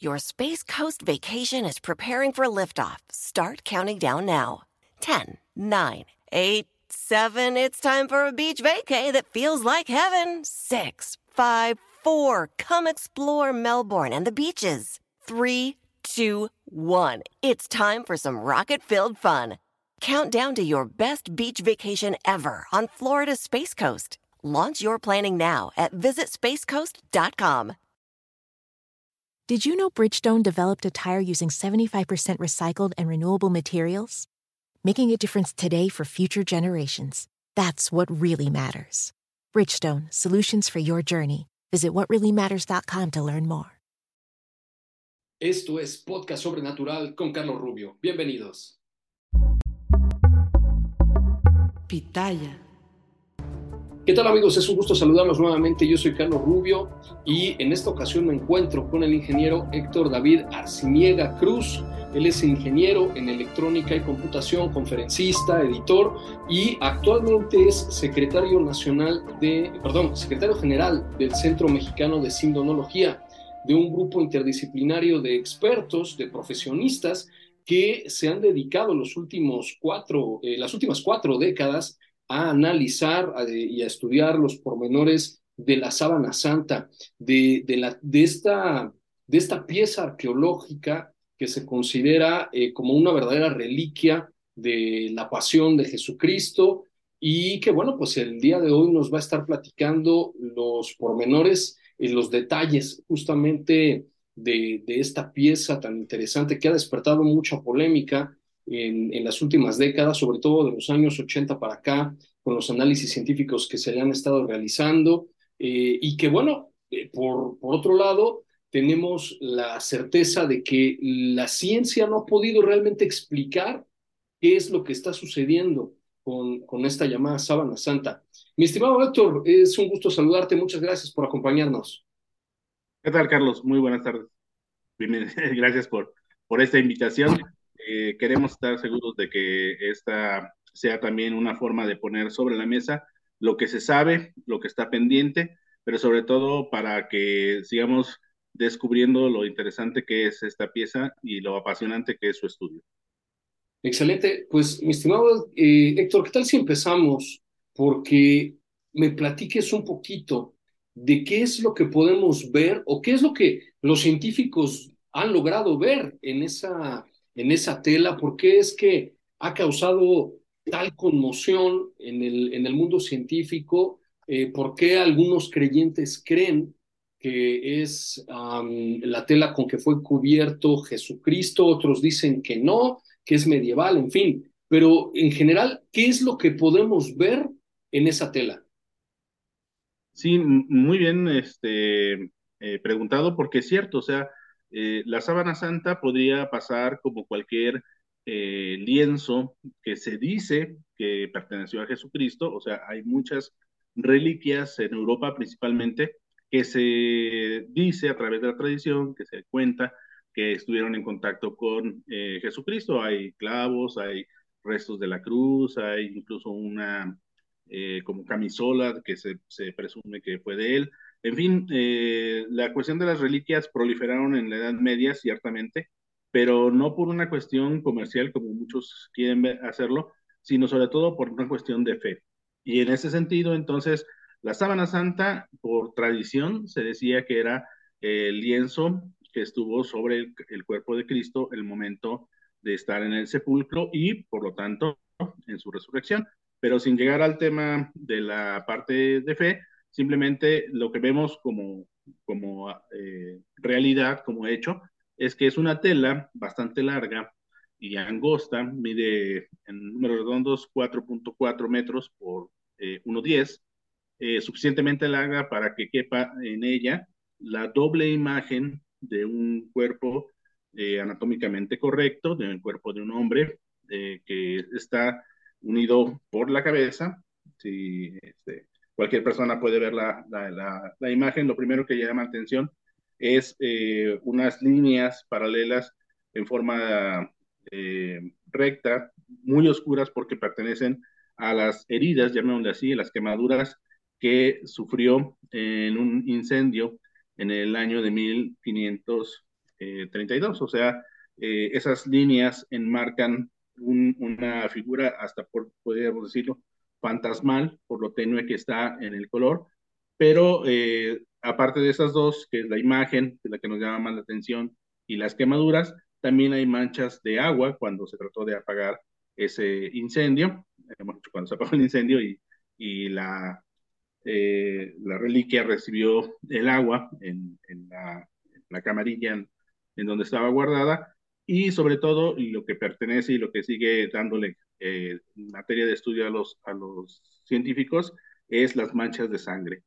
Your Space Coast vacation is preparing for liftoff. Start counting down now. 10, 9, 8, 7. It's time for a beach vacay that feels like heaven. 6, 5, 4. Come explore Melbourne and the beaches. 3, 2, 1. It's time for some rocket filled fun. Count down to your best beach vacation ever on Florida's Space Coast. Launch your planning now at visitspacecoast.com. Did you know Bridgestone developed a tire using 75% recycled and renewable materials? Making a difference today for future generations. That's what really matters. Bridgestone, solutions for your journey. Visit whatreallymatters.com to learn more. Esto es Podcast Sobrenatural con Carlos Rubio. Bienvenidos. Pitaya. ¿Qué tal amigos? Es un gusto saludarlos nuevamente. Yo soy Carlos Rubio y en esta ocasión me encuentro con el ingeniero Héctor David Arciniega Cruz. Él es ingeniero en electrónica y computación, conferencista, editor y actualmente es secretario nacional de, perdón, secretario general del Centro Mexicano de Sindonología, de un grupo interdisciplinario de expertos, de profesionistas que se han dedicado los últimos cuatro, eh, las últimas cuatro décadas a analizar y a estudiar los pormenores de la sábana santa, de, de, la, de, esta, de esta pieza arqueológica que se considera eh, como una verdadera reliquia de la pasión de Jesucristo y que bueno, pues el día de hoy nos va a estar platicando los pormenores y los detalles justamente de, de esta pieza tan interesante que ha despertado mucha polémica en, las últimas décadas, sobre todo de los años 80 para acá, con los análisis científicos que se le han estado realizando, eh, y que bueno, eh, por, por otro lado, tenemos la certeza de que la ciencia no ha podido realmente explicar qué es lo que está sucediendo con, con esta llamada sábana santa. Mi estimado Héctor, es un gusto saludarte, muchas gracias por acompañarnos. ¿Qué tal, Carlos? Muy buenas tardes. Gracias por, por esta invitación. Eh, queremos estar seguros de que esta sea también una forma de poner sobre la mesa lo que se sabe, lo que está pendiente, pero sobre todo para que sigamos descubriendo lo interesante que es esta pieza y lo apasionante que es su estudio. Excelente. Pues, mi estimado eh, Héctor, ¿qué tal si empezamos? Porque me platiques un poquito de qué es lo que podemos ver o qué es lo que los científicos han logrado ver en esa en esa tela? ¿Por qué es que ha causado tal conmoción en el, en el mundo científico? Eh, ¿Por qué algunos creyentes creen que es la tela con que fue cubierto Jesucristo? Otros dicen que no, que es medieval, en fin. Pero en general, ¿qué es lo que podemos ver en esa tela? Sí, muy bien este, eh, preguntado, porque es cierto, o sea, eh, la sábana santa podría pasar como cualquier eh, lienzo que se dice que perteneció a Jesucristo, o sea, hay muchas reliquias en Europa principalmente que se dice a través de la tradición, que se cuenta que estuvieron en contacto con eh, Jesucristo. Hay clavos, hay restos de la cruz, hay incluso una como camisola que se, se presume que fue de él. En fin, eh, la cuestión de las reliquias proliferaron en la Edad Media, ciertamente, pero no por una cuestión comercial como muchos quieren hacerlo, sino sobre todo por una cuestión de fe. Y en ese sentido, entonces, la sábana santa, por tradición, se decía que era el lienzo que estuvo sobre el, el cuerpo de Cristo el momento de estar en el sepulcro y, por lo tanto, en su resurrección. Pero sin llegar al tema de la parte de fe, Simplemente lo que vemos como, como eh, realidad, como hecho, es que es una tela bastante larga y angosta, mide en números redondos 4.4 metros por 1.10, eh, eh, suficientemente larga para que quepa en ella la doble imagen de un cuerpo anatómicamente correcto, del cuerpo de un hombre que está unido por la cabeza, si este, cualquier persona puede ver la, la, imagen. Lo primero que llama atención es eh, unas líneas paralelas en forma eh, recta, muy oscuras porque pertenecen a las heridas, llamémosle así, las quemaduras que sufrió en un incendio en el año de 1500, 32, o sea, esas líneas enmarcan una figura, hasta por, podríamos decirlo, fantasmal, por lo tenue que está en el color, pero aparte de esas dos, que es la imagen, que la que nos llama más la atención, y las quemaduras, también hay manchas de agua cuando se trató de apagar ese incendio, cuando se apagó el incendio y, eh, la reliquia recibió el agua en, la, la, camarilla en, donde estaba guardada y sobre todo lo que pertenece y lo que sigue dándole eh, materia de estudio a los, científicos es las manchas de sangre.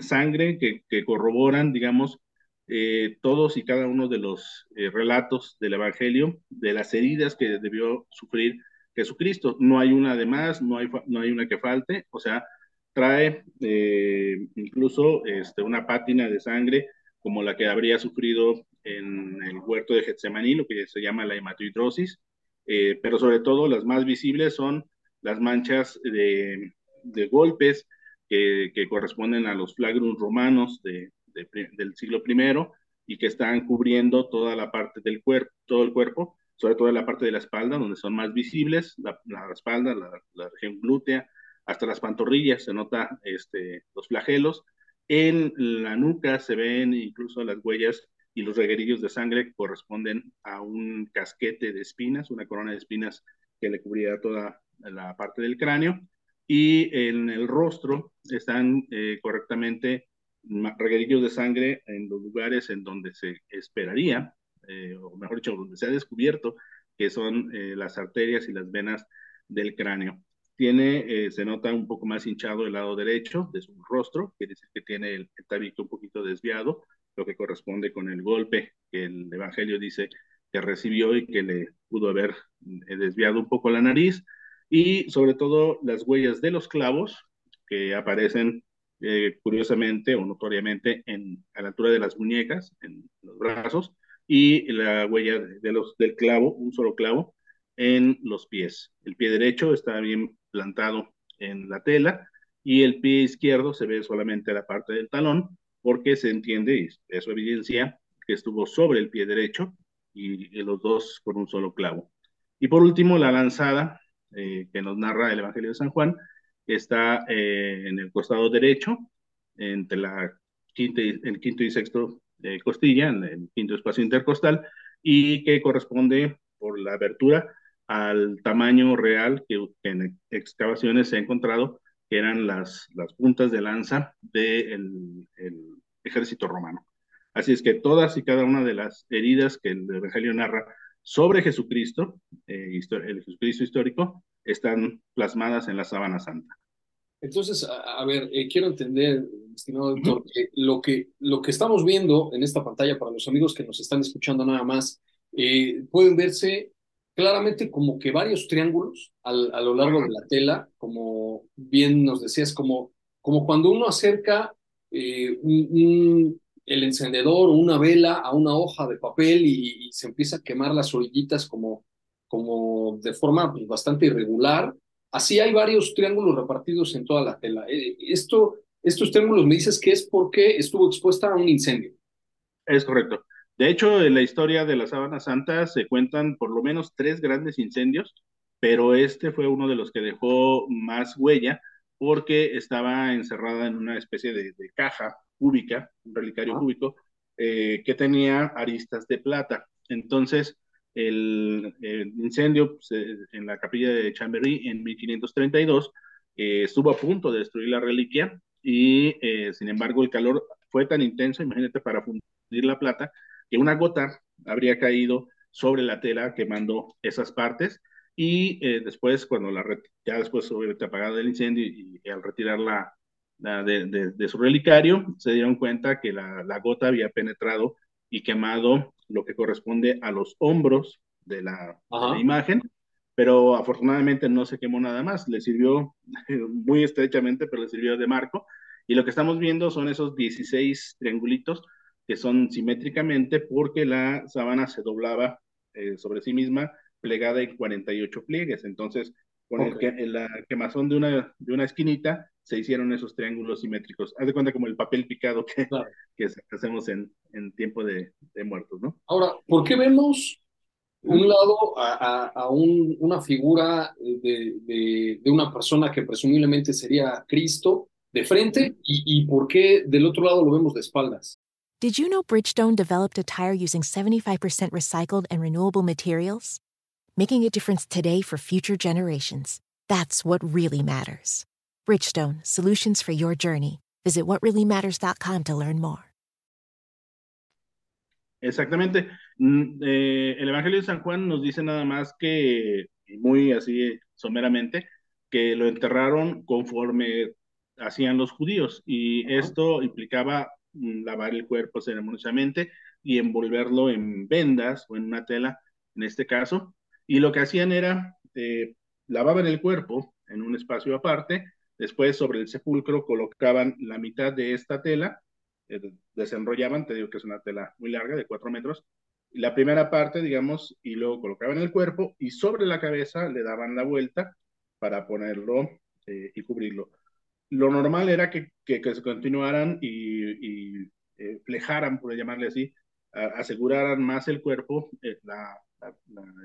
Sangre que, que corroboran, digamos, eh, todos y cada uno de los eh, relatos del Evangelio, de las heridas que debió sufrir Jesucristo. No hay una de más, no hay, no hay una que falte, o sea, trae eh, incluso este, una pátina de sangre como la que habría sufrido en el huerto de Getsemaní, lo que se llama la hematoidrosis, pero sobre todo las más visibles son las manchas de, golpes que, corresponden a los flagrum romanos de, del siglo I y que están cubriendo toda la parte del cuerpo, todo el cuerpo, sobre todo la parte de la espalda, donde son más visibles, la, espalda, la, la, región glútea, hasta las pantorrillas se nota este, los flagelos. En la nuca se ven incluso las huellas y los reguerillos de sangre corresponden a un casquete de espinas, una corona de espinas que le cubría toda la parte del cráneo. Y en el rostro están eh, correctamente reguerillos de sangre en los lugares en donde se esperaría, eh, o mejor dicho, donde se ha descubierto que son eh, las arterias y las venas del cráneo. Tiene, eh, se nota un poco más hinchado el lado derecho de su rostro, quiere decir que tiene el tabique un poquito desviado, lo que corresponde con el golpe que el Evangelio dice que recibió y que le pudo haber desviado un poco la nariz, y sobre todo las huellas de los clavos que aparecen eh, curiosamente o notoriamente en, a la altura de las muñecas, en los brazos, y la huella de los, del clavo, un solo clavo, en los pies. El pie derecho está bien plantado en la tela y el pie izquierdo se ve solamente la parte del talón porque se entiende, y eso evidencia, que estuvo sobre el pie derecho y, los dos con un solo clavo. Y por último, la lanzada eh, que nos narra el Evangelio de San Juan, está eh, en el costado derecho, entre la quinta y, el quinto y sexto eh, costilla, en el quinto espacio intercostal, y que corresponde por la abertura al tamaño real que, en excavaciones se ha encontrado, que eran las, las puntas de lanza del ejército romano. Así es que todas y cada una de las heridas que el Evangelio narra sobre Jesucristo, eh, el Jesucristo histórico, están plasmadas en la sábana santa. Entonces, a, a ver, eh, quiero entender, estimado doctor, que lo, que lo que estamos viendo en esta pantalla para los amigos que nos están escuchando nada más, eh, pueden verse claramente como que varios triángulos al, a lo largo de la tela, como bien nos decías, como, como cuando uno acerca eh, un, un, el encendedor o una vela a una hoja de papel y, y se empieza a quemar las orillitas como, como de forma pues, bastante irregular. Así hay varios triángulos repartidos en toda la tela. Eh, esto, estos triángulos me dices que es porque estuvo expuesta a un incendio. Es correcto. De hecho, en la historia de la Sábana Santa se cuentan por lo menos tres grandes incendios, pero este fue uno de los que dejó más huella porque estaba encerrada en una especie de, de caja cúbica, un relicario ah. cúbico, eh, que tenía aristas de plata. Entonces, el, el incendio pues, eh, en la capilla de Chambéry en 1532 eh, estuvo a punto de destruir la reliquia y, eh, sin embargo, el calor fue tan intenso, imagínate, para fundir la plata, que una gota habría caído sobre la tela quemando esas partes. Y eh, después, cuando la ya después obviamente apagado el incendio y, y al retirar la, de, de, de, su relicario, se dieron cuenta que la, la, gota había penetrado y quemado lo que corresponde a los hombros de la, de la, imagen, pero afortunadamente no se quemó nada más, le sirvió muy estrechamente, pero le sirvió de marco. Y lo que estamos viendo son esos 16 triangulitos que son simétricamente porque la sábana se doblaba eh, sobre sí misma plegada en 48 pliegues. Entonces, con el que, en la quemazón de una, de una esquinita se hicieron esos triángulos simétricos. Haz de cuenta como el papel picado que, que hacemos en, en tiempo de, de, muertos, ¿no? Ahora, ¿por qué vemos un lado a, a, un, una figura de, de, de, una persona que presumiblemente sería Cristo de frente y, y por qué del otro lado lo vemos de espaldas? Did you know Bridgestone developed a tire using 75% recycled and renewable materials? Making a difference today for future generations. That's what really matters. Bridgestone, solutions for your journey. Visit whatreallymatters.com to learn more. Exactamente. Mm, eh, el Evangelio de San Juan nos dice nada más que, muy así someramente, que lo enterraron conforme hacían los judíos y esto implicaba lavar el cuerpo ceremoniosamente y envolverlo en vendas o en una tela, en este caso. Y lo que hacían era, eh, lavaban el cuerpo en un espacio aparte, después sobre el sepulcro colocaban la mitad de esta tela, eh, desenrollaban, te digo que es una tela muy larga, de cuatro metros, la primera parte, digamos, y luego colocaban el cuerpo y sobre la cabeza le daban la vuelta para ponerlo eh, y cubrirlo. Lo normal era que, que, se continuaran y, y eh, flejaran, por llamarle así, aseguraran más el cuerpo, eh, la,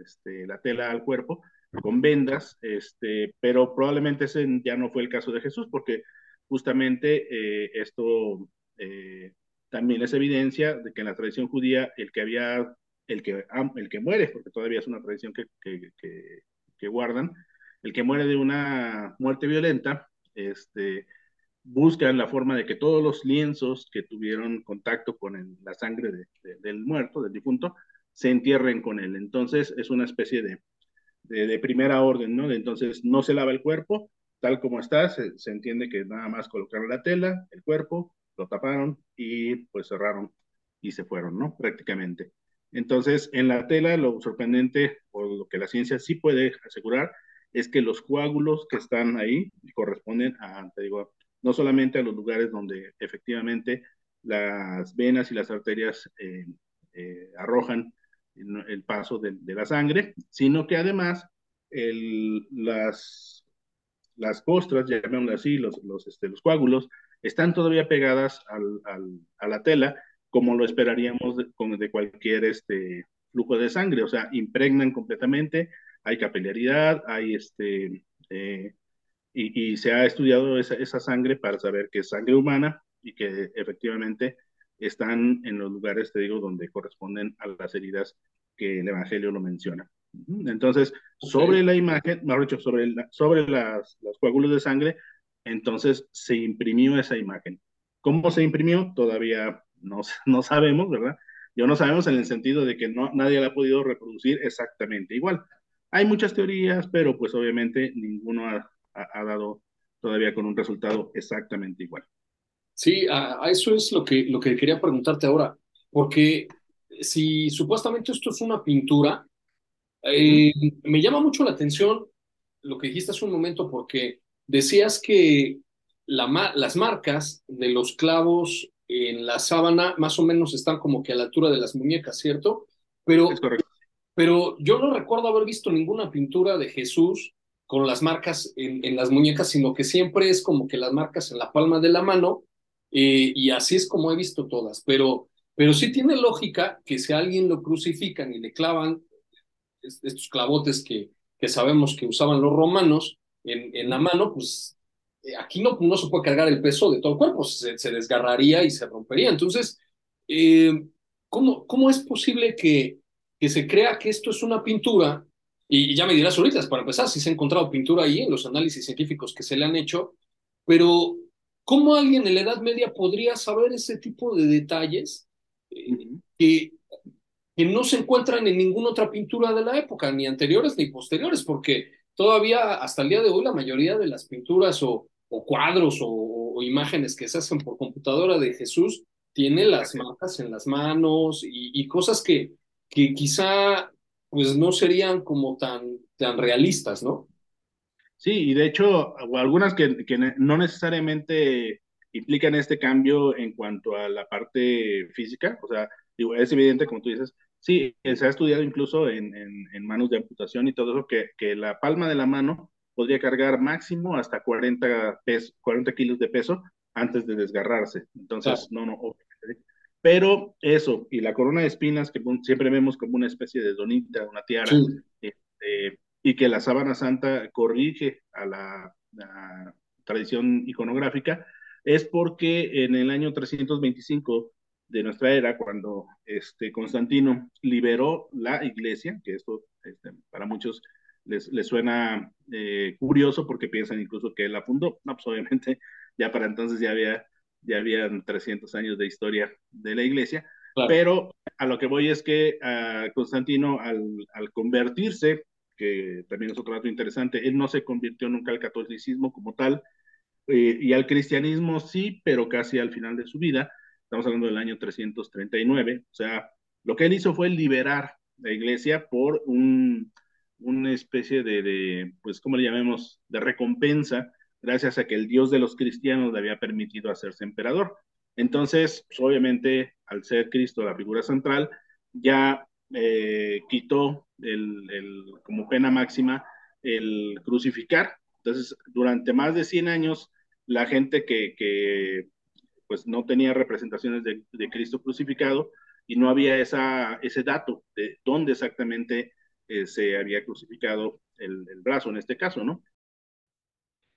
este, la, tela al cuerpo, con vendas, este, pero probablemente ese ya no fue el caso de Jesús, porque justamente eh, esto también es evidencia de que en la tradición judía el que había, el que, el que muere, porque todavía es una tradición que, que, que guardan, el que muere de una muerte violenta, este, buscan la forma de que todos los lienzos que tuvieron contacto con la sangre de, de, del muerto, del difunto, se entierren con él. Entonces es una especie de, de, de primera orden, ¿no? Entonces no se lava el cuerpo, tal como está, se, se, entiende que nada más colocaron la tela, el cuerpo, lo taparon y pues cerraron y se fueron, ¿no? Prácticamente. Entonces, en la tela, lo sorprendente o lo que la ciencia sí puede asegurar es que los coágulos que están ahí corresponden a, te digo, no solamente a los lugares donde efectivamente las venas y las arterias eh, eh, arrojan el, paso de, la sangre, sino que además las, las costras, llamémoslo así, los, los, este, los coágulos, están todavía pegadas a la tela, como lo esperaríamos de, de cualquier este, flujo de sangre, o sea, impregnan completamente, hay capilaridad, hay este, eh, y, y, se ha estudiado esa, esa, sangre para saber que es sangre humana y que efectivamente están en los lugares, te digo, donde corresponden a las heridas que el Evangelio lo menciona. Entonces, okay. sobre la imagen, mejor dicho, sobre, la, sobre las, los coágulos de sangre, entonces se imprimió esa imagen. ¿Cómo se imprimió? Todavía no, no sabemos, ¿verdad? Yo no sabemos en el sentido de que no, nadie la ha podido reproducir exactamente igual. Hay muchas teorías, pero pues obviamente ninguno ha, ha, ha dado todavía con un resultado exactamente igual. Sí, a, a, eso es lo que, lo que quería preguntarte ahora, porque si supuestamente esto es una pintura, eh, me llama mucho la atención lo que dijiste hace un momento, porque decías que la, las marcas de los clavos en la sábana más o menos están como que a la altura de las muñecas, ¿cierto? Pero, es correcto. Pero yo no recuerdo haber visto ninguna pintura de Jesús con las marcas en, en las muñecas, sino que siempre es como que las marcas en la palma de la mano, eh, y así es como he visto todas, pero, pero sí tiene lógica que si a alguien lo crucifican y le clavan estos clavotes que, que sabemos que usaban los romanos en, en la mano, pues eh, aquí no, no se puede cargar el peso de todo el cuerpo, se, se desgarraría y se rompería. Entonces, eh, ¿cómo, ¿cómo es posible que, que se crea que esto es una pintura? Y, y ya me dirás ahorita, para empezar, si se ha encontrado pintura ahí en los análisis científicos que se le han hecho, pero ¿cómo alguien en la Edad Media podría saber ese tipo de detalles eh, que, que no se encuentran en ninguna otra pintura de la época, ni anteriores ni posteriores? Porque todavía hasta el día de hoy la mayoría de las pinturas o, o cuadros o, o, imágenes que se hacen por computadora de Jesús tiene las marcas en las manos y, y cosas que, que quizá pues no serían como tan, tan realistas, ¿no? Sí, y de hecho, algunas que, que, no necesariamente implican este cambio en cuanto a la parte física, o sea, digo, es evidente, como tú dices, sí, se ha estudiado incluso en, en, en, manos de amputación y todo eso, que, que la palma de la mano podría cargar máximo hasta 40, 40 kilos de peso antes de desgarrarse. Entonces, no, no, pero eso, y la corona de espinas, que siempre vemos como una especie de donita, una tiara, este, y que la sábana santa corrige a la, tradición iconográfica, es porque en el año 325 de nuestra era, cuando este, Constantino liberó la iglesia, que esto este, para muchos les, les suena eh, curioso porque piensan incluso que él la fundó, no, pues obviamente ya para entonces ya había ya habían 300 años de historia de la iglesia, pero a lo que voy es que a Constantino al, al, convertirse, que también es otro dato interesante, él no se convirtió nunca al catolicismo como tal, eh, y al cristianismo sí, pero casi al final de su vida, estamos hablando del año 339, o sea, lo que él hizo fue liberar la iglesia por un, una especie de, de, pues, ¿cómo le llamemos?, de recompensa gracias a que el Dios de los cristianos le había permitido hacerse emperador. Entonces, pues, obviamente, al ser Cristo la figura central, ya eh, quitó el, como pena máxima el crucificar. Entonces, durante más de 100 años, la gente que, pues no tenía representaciones de, Cristo crucificado y no había esa, ese dato de dónde exactamente eh, se había crucificado el, brazo en este caso, ¿no?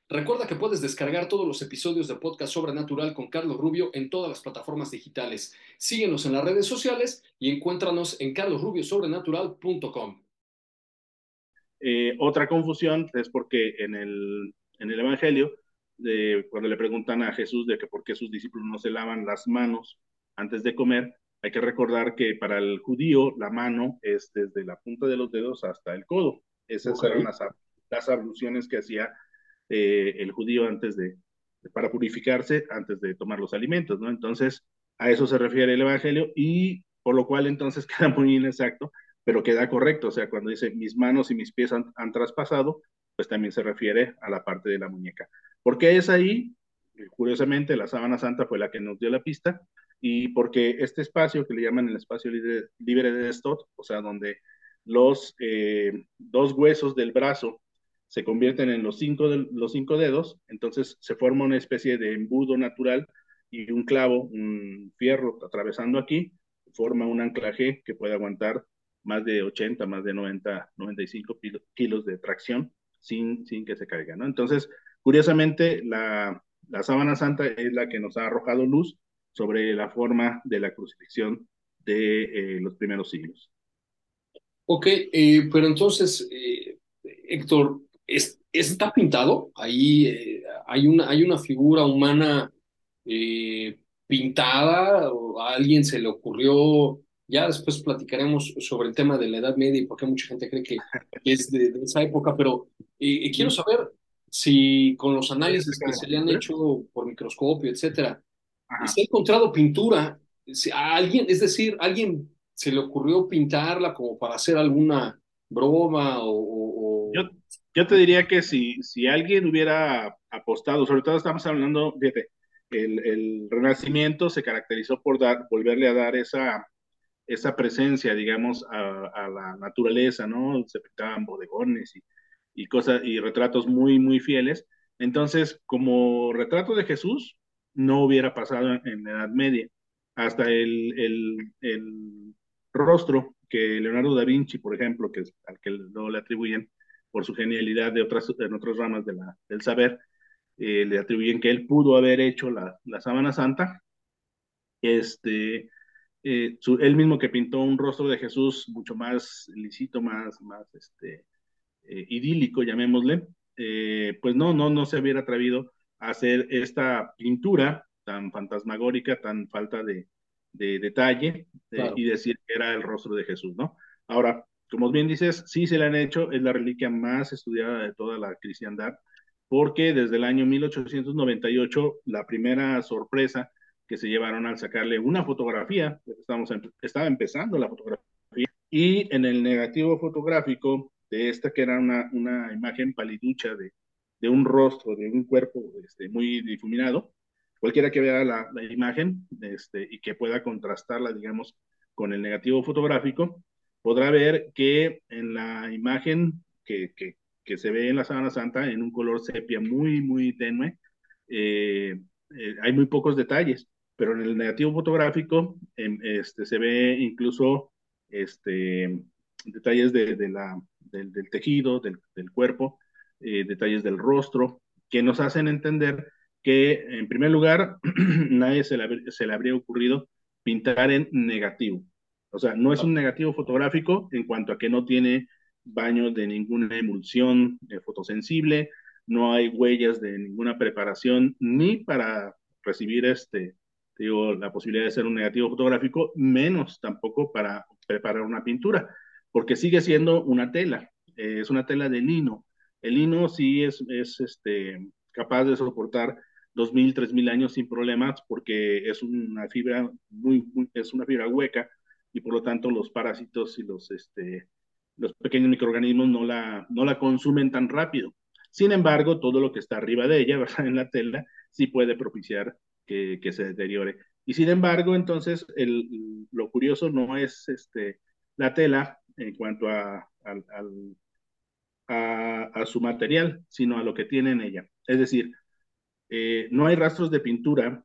Recuerda que puedes descargar todos los episodios de Podcast Sobrenatural con Carlos Rubio en todas las plataformas digitales. Síguenos en las redes sociales y encuéntranos en carlosrubiosobrenatural.com. Eh, otra confusión es porque en el, en el Evangelio, de, cuando le preguntan a Jesús de que por qué sus discípulos no se lavan las manos antes de comer, hay que recordar que para el judío la mano es desde la punta de los dedos hasta el codo. Esas okay. eran las, las abluciones que hacía eh, el judío antes de, para purificarse, antes de tomar los alimentos, ¿no? Entonces, a eso se refiere el Evangelio y por lo cual entonces queda muy inexacto, pero queda correcto, o sea, cuando dice mis manos y mis pies han, han traspasado, pues también se refiere a la parte de la muñeca. ¿Por qué es ahí? Curiosamente, la sábana santa fue la que nos dio la pista, y porque este espacio que le llaman el espacio libre, libre de Stott, o sea, donde los eh, dos huesos del brazo se convierten en los cinco, los cinco dedos, entonces se forma una especie de embudo natural y un clavo, un fierro atravesando aquí, forma un anclaje que puede aguantar más de 80, más de 90, 95 kilos de tracción sin, sin que se caiga, ¿no? Entonces, curiosamente, la, la sábana santa es la que nos ha arrojado luz sobre la forma de la crucifixión de eh, los primeros siglos. Ok, eh, pero entonces, eh, Héctor, es, está pintado, ahí eh, hay, una, hay una figura humana eh, pintada, o a alguien se le ocurrió, ya después platicaremos sobre el tema de la Edad Media y por qué mucha gente cree que es de, de esa época, pero eh, quiero saber si con los análisis que se le han hecho por microscopio, etcétera, Ajá. se ha encontrado pintura, si a alguien, es decir, alguien se le ocurrió pintarla como para hacer alguna broma o... Yo, yo te diría que si, si alguien hubiera apostado, sobre todo estamos hablando, fíjate, el, el Renacimiento se caracterizó por dar, volverle a dar esa, esa presencia, digamos, a, la naturaleza, ¿no? Se pintaban bodegones y, y cosas, y retratos muy, muy fieles. Entonces, como retrato de Jesús, no hubiera pasado en, en la Edad Media. Hasta el, el, el, rostro que Leonardo da Vinci, por ejemplo, que al que no le atribuyen, por su genialidad de otras, en otras ramas de la, del saber, eh, le atribuyen que él pudo haber hecho la, la sábana santa. Este, eh, su, él mismo que pintó un rostro de Jesús mucho más lícito, más, más este, eh, idílico, llamémosle, eh, pues no, no, no se hubiera atrevido a hacer esta pintura tan fantasmagórica, tan falta de, de detalle, claro. y decir que era el rostro de Jesús, ¿no? Ahora, como bien dices, sí se le han hecho, es la reliquia más estudiada de toda la cristiandad, porque desde el año 1898, la primera sorpresa que se llevaron al sacarle una fotografía, estamos, estaba empezando la fotografía, y en el negativo fotográfico de esta que era una, una imagen paliducha de, de un rostro, de un cuerpo este, muy difuminado, cualquiera que vea la, la imagen este, y que pueda contrastarla, digamos, con el negativo fotográfico, podrá ver que en la imagen que, que se ve en la sábana santa en un color sepia muy, muy tenue. Eh, eh, hay muy pocos detalles, pero en el negativo fotográfico em, este, se ve incluso este, detalles de, la, del, del, tejido, del, del cuerpo, eh, detalles del rostro, que nos hacen entender que, en primer lugar, nadie se le, se le habría ocurrido pintar en negativo. O sea, no es un negativo fotográfico en cuanto a que no tiene baños de ninguna emulsión eh, fotosensible, no hay huellas de ninguna preparación, ni para recibir este, digo, la posibilidad de ser un negativo fotográfico, menos tampoco para preparar una pintura, porque sigue siendo una tela, eh, es una tela de lino. El lino sí es, es este, capaz de soportar 2.000, 3.000 años sin problemas porque es una fibra muy, muy, es una fibra hueca y por lo tanto los parásitos y los, este, los pequeños microorganismos no la, no la consumen tan rápido. Sin embargo, todo lo que está arriba de ella, ¿verdad? en la tela, sí puede propiciar que, que se deteriore. Y sin embargo, entonces, el, lo curioso no es este, la tela en cuanto a, a, a, a, su material, sino a lo que tiene en ella. Es decir, eh, no hay rastros de pintura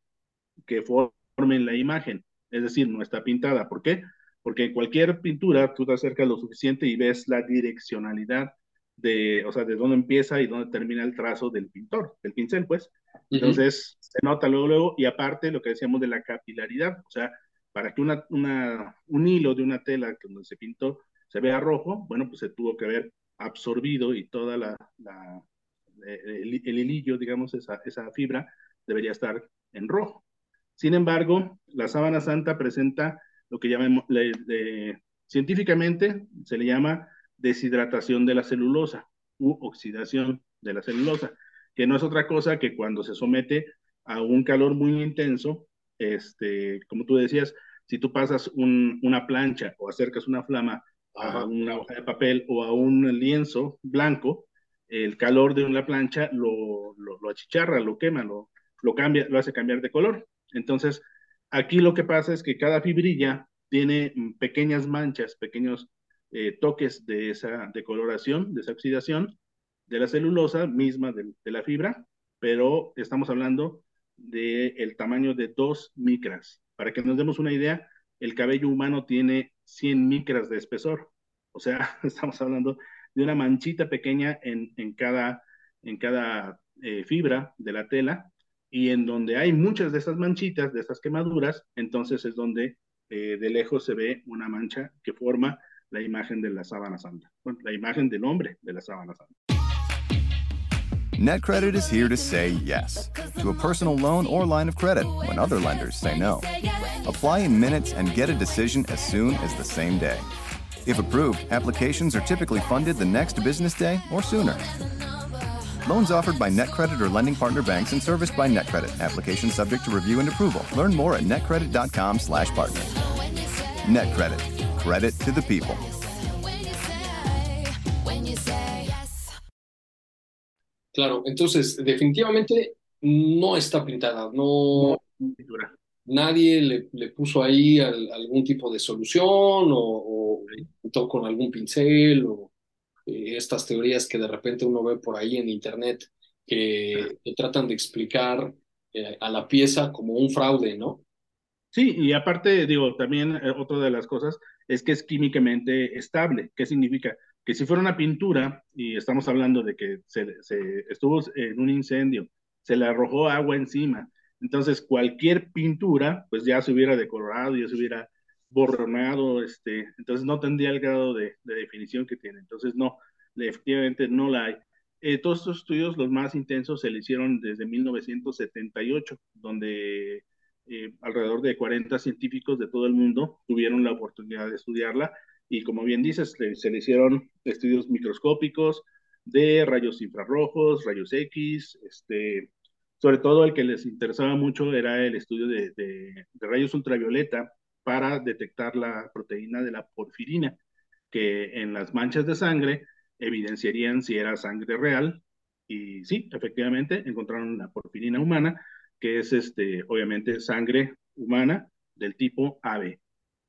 que formen la imagen, es decir, no está pintada. ¿Por qué? Porque cualquier pintura tú te acercas lo suficiente y ves la direccionalidad de, o sea, de dónde empieza y dónde termina el trazo del pintor, del pincel, pues. Entonces, uh -huh. se nota luego, luego, y aparte lo que decíamos de la capilaridad, o sea, para que una, una, un hilo de una tela donde se pintó se vea rojo, bueno, pues se tuvo que haber absorbido y toda la, la el, el, hilillo, digamos, esa, esa fibra, debería estar en rojo. Sin embargo, la sábana santa presenta lo que llamamos, le, le, científicamente se le llama deshidratación de la celulosa u oxidación de la celulosa, que no es otra cosa que cuando se somete a un calor muy intenso, este, como tú decías, si tú pasas un, una plancha o acercas una flama a una hoja de papel o a un lienzo blanco, el calor de una plancha lo, lo, lo achicharra, lo quema, lo, lo cambia, lo hace cambiar de color. Entonces, aquí lo que pasa es que cada fibrilla tiene pequeñas manchas, pequeños eh, toques de esa decoloración, de esa oxidación de la celulosa misma de, la fibra, pero estamos hablando del de tamaño de 2 micras. Para que nos demos una idea, el cabello humano tiene 100 micras de espesor. O sea, estamos hablando de una manchita pequeña en, en cada, en cada eh, fibra de la tela y en donde hay muchas de estas manchitas, de estas quemaduras, entonces es donde eh, de lejos se ve una mancha que forma la imagen de la sábana santa, bueno, la imagen del hombre de la sábana santa. NetCredit is here to say yes to a personal loan or line of credit when other lenders say no. Apply in minutes and get a decision as soon as the same day. If approved, applications are typically funded the next business day or sooner. Loans offered by NetCredit or lending partner banks and serviced by NetCredit. Application subject to review and approval. Learn more at netcredit.com slash partner. NetCredit. Credit to the people. Claro, entonces definitivamente no está pintada, no, no nadie le, le, puso ahí al, algún tipo de solución o, o pintó con algún pincel o eh, estas teorías que de repente uno ve por ahí en internet que, que tratan de explicar eh, a la pieza como un fraude, ¿no? Sí, y aparte, digo, también eh, otra de las cosas es que es químicamente estable. ¿Qué significa? Que si fuera una pintura, y estamos hablando de que se, se estuvo en un incendio, se le arrojó agua encima, entonces cualquier pintura, pues ya se hubiera decolorado, ya se hubiera borronado, este, entonces no tendría el grado de, de definición que tiene. Entonces no, efectivamente no la hay. Eh, todos estos estudios, los más intensos, se le hicieron desde 1978, donde eh, alrededor de 40 científicos de todo el mundo tuvieron la oportunidad de estudiarla y como bien dices, le, se le hicieron estudios microscópicos de rayos infrarrojos, rayos X, este, sobre todo el que les interesaba mucho era el estudio de, de, de rayos ultravioleta para detectar la proteína de la porfirina, que en las manchas de sangre evidenciarían si era sangre real y sí, efectivamente encontraron la porfirina humana que es este, obviamente sangre humana del tipo AB.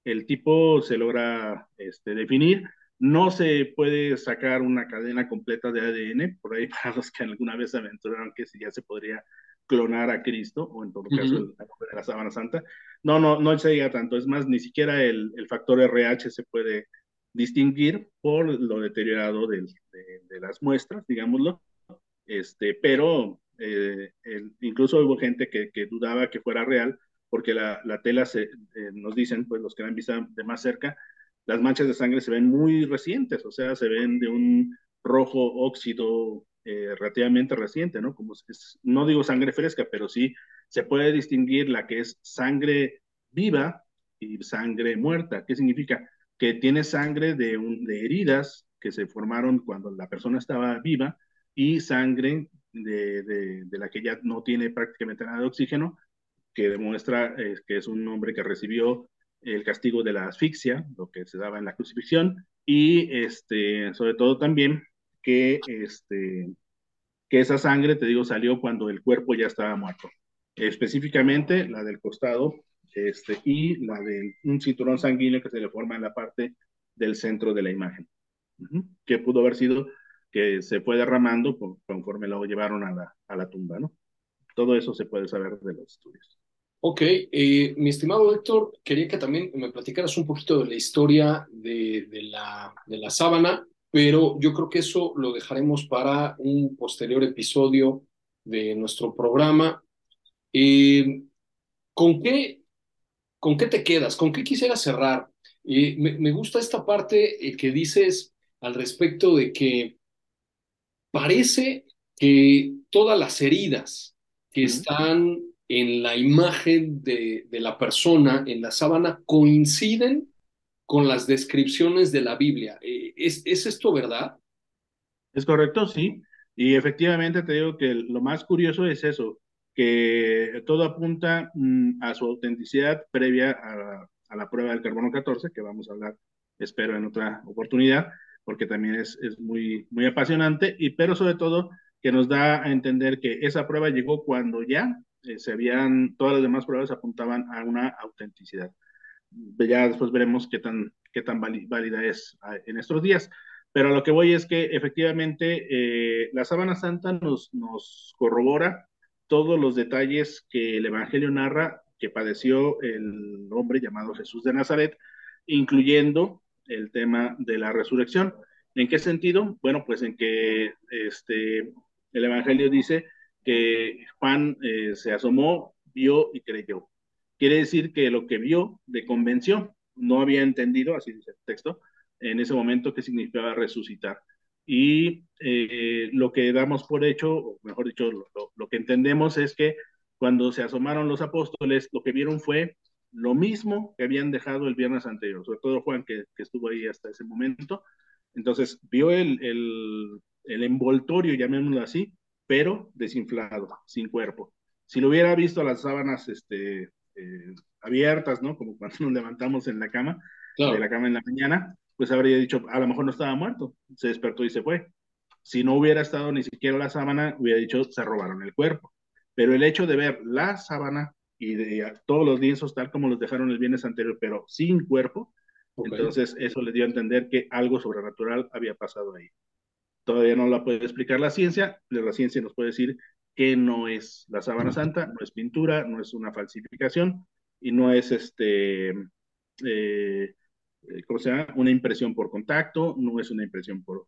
El tipo se logra este, definir No se puede sacar una cadena completa de ADN, por ahí para los que alguna vez aventuraron que si ya se podría clonar a Cristo, o en todo caso el, de la sábana santa. No, no, no se diga tanto, es más, ni siquiera el, el factor RH se puede distinguir por lo deteriorado de, de, las muestras, digámoslo, este, pero eh, incluso hubo gente que, que, dudaba que fuera real, porque la, la tela, se, eh, nos dicen, pues los que la han visto de más cerca, las manchas de sangre se ven muy recientes, o sea, se ven de un rojo óxido eh, relativamente reciente, ¿no? Como es, no digo sangre fresca, pero sí se puede distinguir la que es sangre viva y sangre muerta. ¿Qué significa? Que tiene sangre de, heridas que se formaron cuando la persona estaba viva y sangre de, de, la que ya no tiene prácticamente nada de oxígeno, que demuestra eh, que es un hombre que recibió el castigo de la asfixia, lo que se daba en la crucifixión, y este, sobre todo también que, este, que esa sangre, te digo, salió cuando el cuerpo ya estaba muerto. Específicamente la del costado este, y la de un cinturón sanguíneo que se le forma en la parte del centro de la imagen, que pudo haber sido que se fue derramando conforme lo llevaron a la, a la tumba, ¿no? Todo eso se puede saber de los estudios. Ok, eh, mi estimado Héctor, quería que también me platicaras un poquito de la historia de, de, la, de la sábana, pero yo creo que eso lo dejaremos para un posterior episodio de nuestro programa. Eh, ¿con, qué, ¿Con qué te quedas? ¿Con qué quisiera cerrar? Eh, me, me, gusta esta parte que dices al respecto de que parece que todas las heridas que están en la imagen de, de, la persona en la sábana coinciden con las descripciones de la Biblia. Eh, ¿Es, ¿Es esto verdad? Es correcto, sí. Y efectivamente te digo que lo más curioso es eso, que todo apunta mm, a su autenticidad previa a, la prueba del carbono 14, que vamos a hablar, espero, en otra oportunidad, porque también es, muy apasionante, y, pero sobre todo que nos da a entender que esa prueba llegó cuando ya eh, se habían, todas las demás pruebas apuntaban a una autenticidad. Ya después veremos qué tan, qué tan válida es en estos días. Pero lo que voy es que efectivamente eh, la sábana santa nos, nos corrobora todos los detalles que el Evangelio narra que padeció el hombre llamado Jesús de Nazaret, incluyendo el tema de la resurrección. ¿En qué sentido? Bueno, pues en que este, el Evangelio dice que Juan eh, se asomó, vio y creyó. Quiere decir que lo que vio le convenció, no había entendido, así dice el texto, en ese momento qué significaba resucitar. Y eh, lo que damos por hecho, o mejor dicho, lo, lo, que entendemos es que cuando se asomaron los apóstoles, lo que vieron fue lo mismo que habían dejado el viernes anterior, sobre todo Juan, que, que estuvo ahí hasta ese momento. Entonces, vio el, el, el envoltorio, llamémoslo así, pero desinflado, sin cuerpo. Si lo hubiera visto las sábanas este, eh, abiertas, ¿no? Como cuando nos levantamos en la cama, de la cama en la mañana, pues habría dicho, a lo mejor no estaba muerto, se despertó y se fue. Si no hubiera estado ni siquiera la sábana, hubiera dicho, se robaron el cuerpo. Pero el hecho de ver la sábana y de todos los lienzos tal como los dejaron el viernes anterior, pero sin cuerpo, entonces eso le dio a entender que algo sobrenatural había pasado ahí todavía no la puede explicar la ciencia, la ciencia nos puede decir que no es la sábana santa, no es pintura, no es una falsificación y no es este, eh, eh, ¿cómo se llama? Una impresión por contacto, no es una impresión por,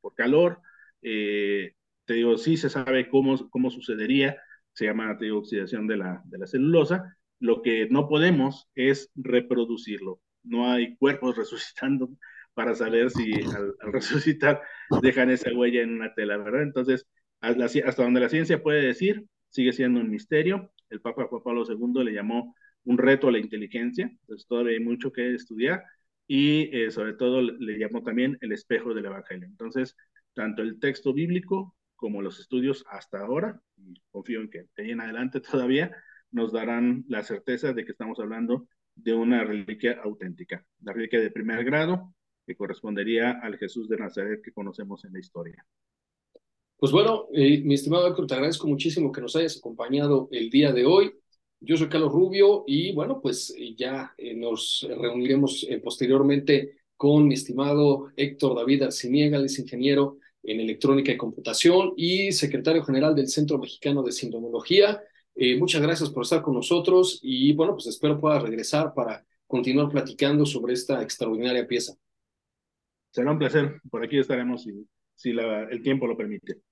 por, calor. Eh, te digo, sí se sabe cómo, cómo sucedería, se llama, oxidación de la, de la celulosa. Lo que no podemos es reproducirlo. No hay cuerpos resucitando para saber si al, resucitar dejan esa huella en una tela, ¿verdad? Entonces, hasta donde la ciencia puede decir, sigue siendo un misterio. El Papa Juan Pablo II le llamó un reto a la inteligencia, entonces todavía hay mucho que estudiar y eh, sobre todo le llamó también el espejo del Evangelio. Entonces, tanto el texto bíblico como los estudios hasta ahora, y confío en que de en adelante todavía, nos darán la certeza de que estamos hablando de una reliquia auténtica, la reliquia de primer grado, que correspondería al Jesús de Nazaret que conocemos en la historia. Pues bueno, eh, mi estimado Héctor, te agradezco muchísimo que nos hayas acompañado el día de hoy. Yo soy Carlos Rubio y bueno, pues eh, ya eh, nos reuniremos posteriormente con mi estimado Héctor David Arciniega, es ingeniero en electrónica y computación y secretario general del Centro Mexicano de Sindromología. Eh, muchas gracias por estar con nosotros y bueno, pues espero pueda regresar para continuar platicando sobre esta extraordinaria pieza. Será un placer. Por aquí estaremos si, si la, el tiempo lo permite.